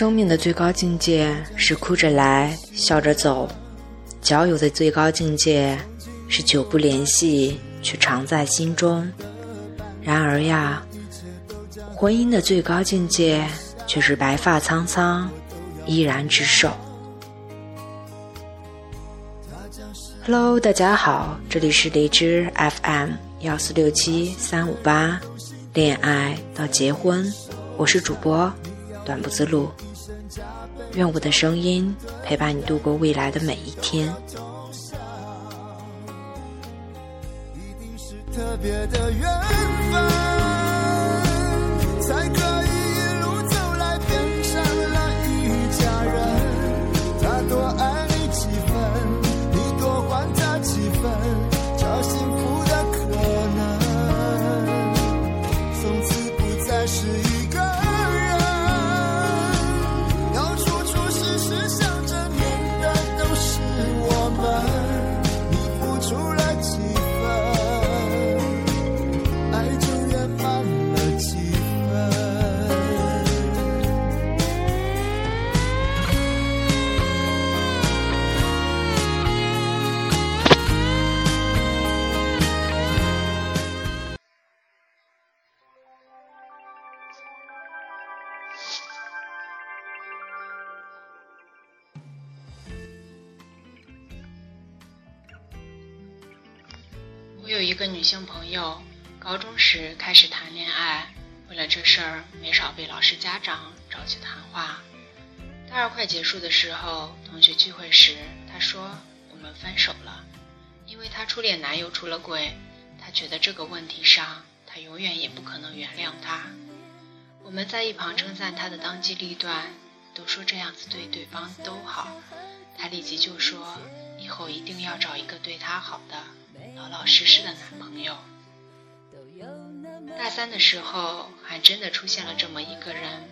生命的最高境界是哭着来，笑着走；交友的最高境界是久不联系，却常在心中。然而呀，婚姻的最高境界却是白发苍苍，依然执手。Hello，大家好，这里是荔枝 FM 幺四六七三五八，恋爱到结婚，我是主播。短不自路，愿我的声音陪伴你度过未来的每一天。特别的缘分，才我有一个女性朋友，高中时开始谈恋爱，为了这事儿没少被老师、家长找去谈话。大二快结束的时候，同学聚会时，她说我们分手了，因为她初恋男友出了轨，她觉得这个问题上，她永远也不可能原谅他。我们在一旁称赞她的当机立断，都说这样子对对方都好。她立即就说以后一定要找一个对她好的。老老实实的男朋友。大三的时候，还真的出现了这么一个人，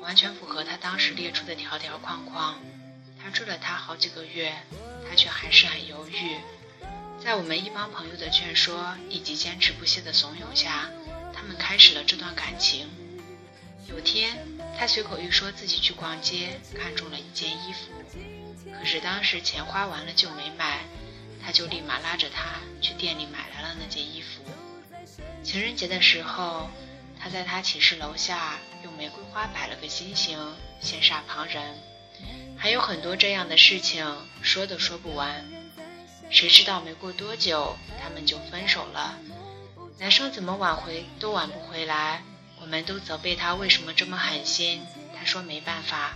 完全符合他当时列出的条条框框。他追了她好几个月，他却还是很犹豫。在我们一帮朋友的劝说以及坚持不懈的怂恿下，他们开始了这段感情。有天，他随口一说自己去逛街，看中了一件衣服，可是当时钱花完了就没买。他就立马拉着她去店里买来了那件衣服。情人节的时候，他在他寝室楼下用玫瑰花摆了个心形，羡煞旁人。还有很多这样的事情，说都说不完。谁知道没过多久，他们就分手了。男生怎么挽回都挽不回来，我们都责备他为什么这么狠心。他说没办法，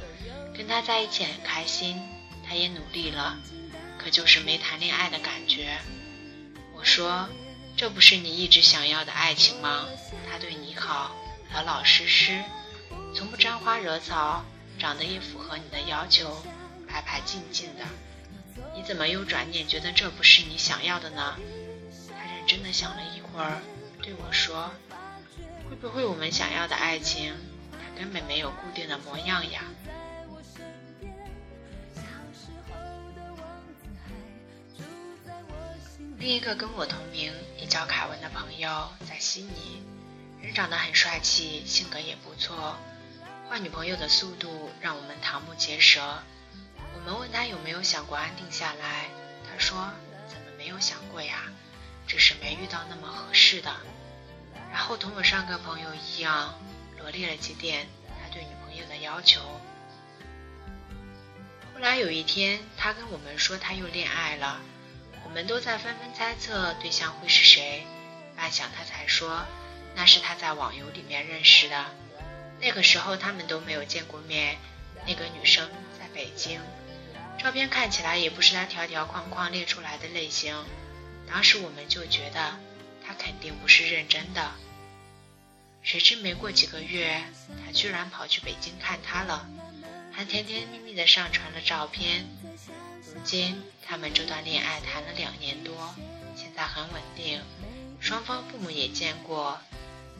跟他在一起很开心，他也努力了。可就是没谈恋爱的感觉。我说，这不是你一直想要的爱情吗？他对你好，老老实实，从不沾花惹草，长得也符合你的要求，白白净净的。你怎么又转念觉得这不是你想要的呢？他认真的想了一会儿，对我说：“会不会我们想要的爱情，它根本没有固定的模样呀？”另一个跟我同名，也叫凯文的朋友在悉尼，人长得很帅气，性格也不错，换女朋友的速度让我们瞠目结舌。我们问他有没有想过安定下来，他说怎么没有想过呀，只是没遇到那么合适的。然后同我上个朋友一样，罗列了几点他对女朋友的要求。后来有一天，他跟我们说他又恋爱了。我们都在纷纷猜测对象会是谁，半晌他才说，那是他在网游里面认识的。那个时候他们都没有见过面，那个女生在北京，照片看起来也不是他条条框框列出来的类型。当时我们就觉得他肯定不是认真的。谁知没过几个月，他居然跑去北京看她了，他甜甜蜜蜜的上传了照片。如今，他们这段恋爱谈了两年多，现在很稳定，双方父母也见过。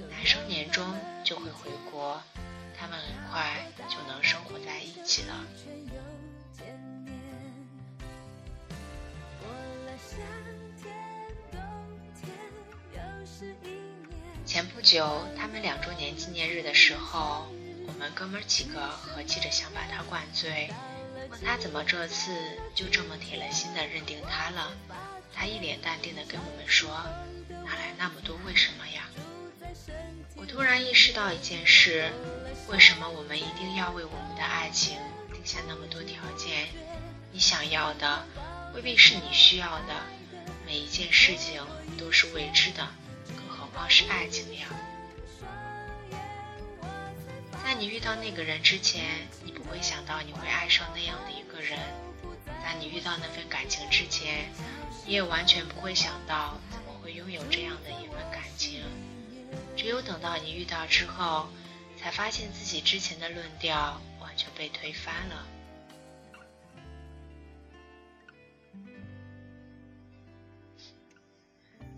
男生年终就会回国，他们很快就能生活在一起了。前不久，他们两周年纪念日的时候，们们哥们几个合计着想把他灌醉，问他怎么这次就这么铁了心的认定他了。他一脸淡定的跟我们说：“哪来那么多为什么呀？”我突然意识到一件事：为什么我们一定要为我们的爱情定下那么多条件？你想要的未必是你需要的，每一件事情都是未知的，更何况是爱情呀？在你遇到那个人之前，你不会想到你会爱上那样的一个人；在你遇到那份感情之前，你也完全不会想到怎么会拥有这样的一份感情。只有等到你遇到之后，才发现自己之前的论调完全被推翻了。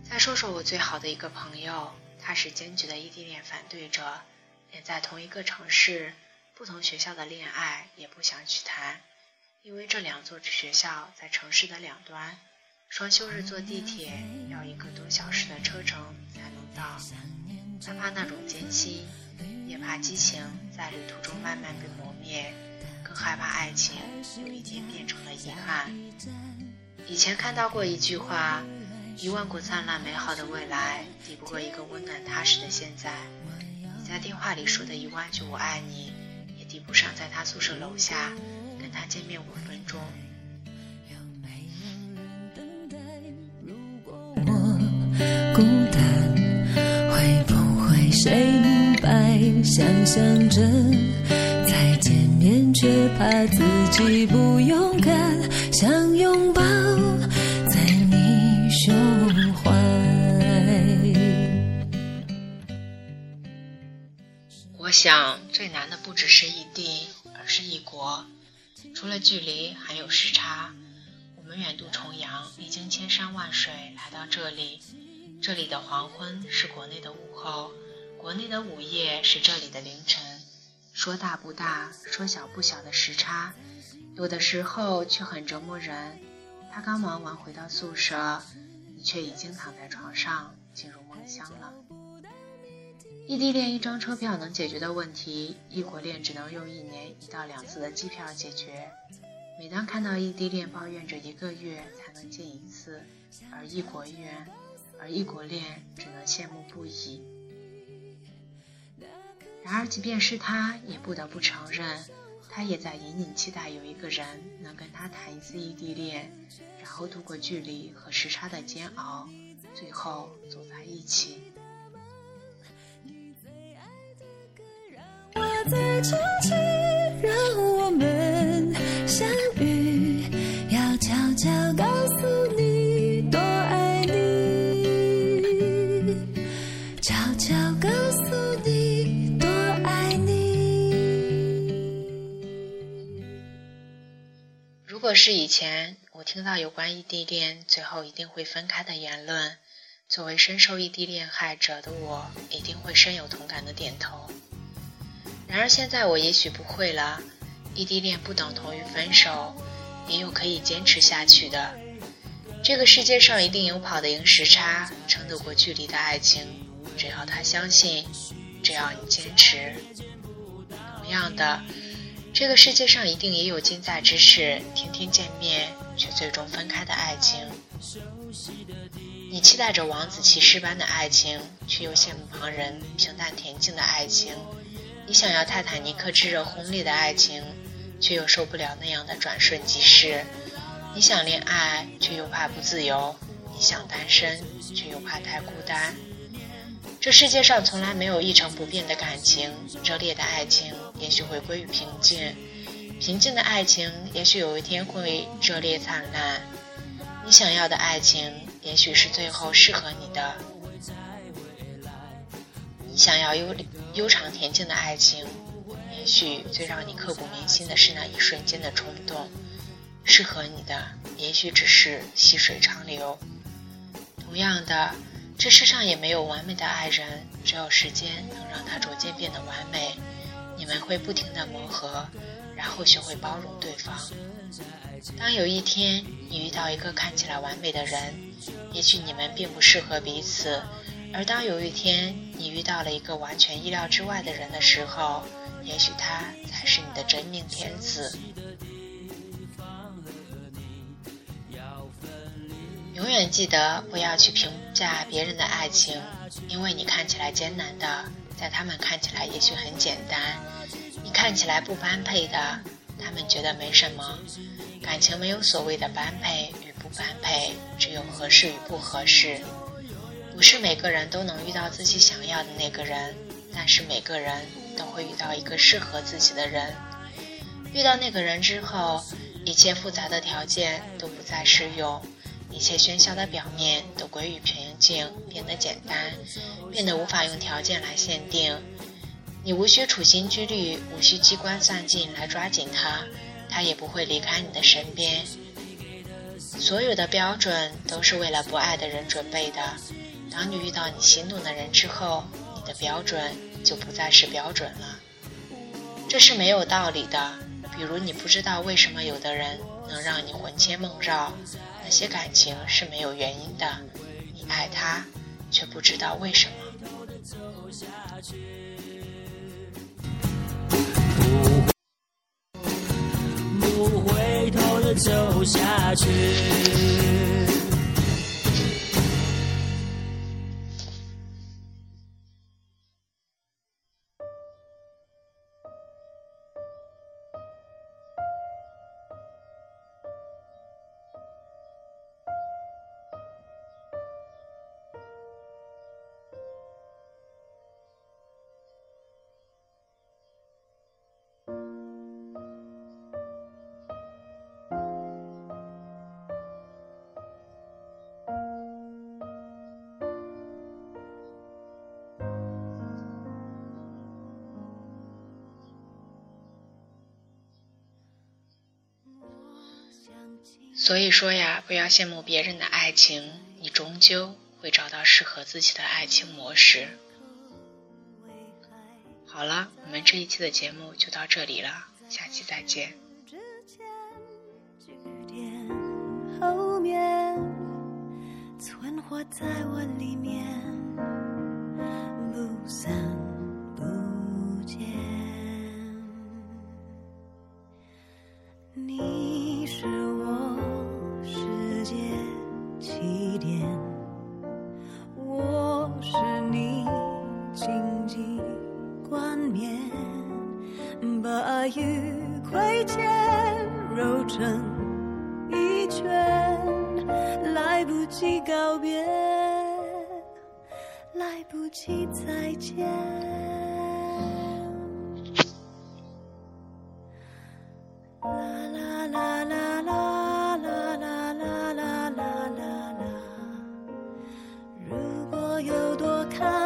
再说说我最好的一个朋友，他是坚决的异地恋反对者，连在同一个城市、不同学校的恋爱也不想去谈，因为这两座学校在城市的两端，双休日坐地铁要一个多小时的车程才能到。他怕那种艰辛，也怕激情在旅途中慢慢被磨灭，更害怕爱情有一天变成了遗憾。以前看到过一句话。一万个灿烂美好的未来，抵不过一个温暖踏实的现在。在电话里说的一万句“我爱你”，也抵不上在他宿舍楼下跟他见面五分钟。我孤单，会不会谁明白？想象着再见面，却怕自己不勇敢，想拥抱在你胸。我想最难的不只是异地，而是异国。除了距离，还有时差。我们远渡重洋，历经千山万水来到这里。这里的黄昏是国内的午后，国内的午夜是这里的凌晨。说大不大，说小不小的时差，有的时候却很折磨人。他刚忙完回到宿舍，你却已经躺在床上进入梦乡了。异地恋一张车票能解决的问题，异国恋只能用一年一到两次的机票解决。每当看到异地恋抱怨着一个月才能见一次，而异国恋，而异国恋只能羡慕不已。然而，即便是他，也不得不承认，他也在隐隐期待有一个人能跟他谈一次异地恋，然后度过距离和时差的煎熬，最后走在一起。在这里，让我们相遇。要悄悄告诉你，多爱你。悄悄告诉你，多爱你。如果是以前，我听到有关异地恋最后一定会分开的言论，作为深受异地恋害者的我，一定会深有同感的点头。然而现在我也许不会了，异地恋不等同于分手，也有可以坚持下去的。这个世界上一定有跑得赢时差、撑得过距离的爱情，只要他相信，只要你坚持。同样的，这个世界上一定也有近在咫尺、天天见面却最终分开的爱情。你期待着王子骑士般的爱情，却又羡慕旁人平淡恬静的爱情。你想要泰坦尼克炙热轰烈的爱情，却又受不了那样的转瞬即逝；你想恋爱，却又怕不自由；你想单身，却又怕太孤单。这世界上从来没有一成不变的感情，热烈的爱情也许会归于平静，平静的爱情也许有一天会热烈灿烂。你想要的爱情，也许是最后适合你的。想要悠悠长恬静的爱情，也许最让你刻骨铭心的是那一瞬间的冲动；适合你的，也许只是细水长流。同样的，这世上也没有完美的爱人，只有时间能让他逐渐变得完美。你们会不停的磨合，然后学会包容对方。当有一天你遇到一个看起来完美的人，也许你们并不适合彼此。而当有一天你遇到了一个完全意料之外的人的时候，也许他才是你的真命天子。永远记得不要去评价别人的爱情，因为你看起来艰难的，在他们看起来也许很简单；你看起来不般配的，他们觉得没什么。感情没有所谓的般配与不般配，只有合适与不合适。不是每个人都能遇到自己想要的那个人，但是每个人都会遇到一个适合自己的人。遇到那个人之后，一切复杂的条件都不再适用。一切喧嚣的表面都归于平静，变得简单，变得无法用条件来限定。你无需处心积虑，无需机关算尽来抓紧他，他也不会离开你的身边。所有的标准都是为了不爱的人准备的。当你遇到你心动的人之后，你的标准就不再是标准了。这是没有道理的。比如，你不知道为什么有的人能让你魂牵梦绕。那些感情是没有原因的，你爱他，却不知道为什么。不回头的走下去。所以说呀，不要羡慕别人的爱情，你终究会找到适合自己的爱情模式。好了，我们这一期的节目就到这里了，下期再见。后面存活在我里面，不散是我世界起点，我是你荆棘冠冕，把雨挥剑揉成一圈，来不及告别，来不及再见。啦啦啦啦啦啦啦啦啦啦啦啦如果有多看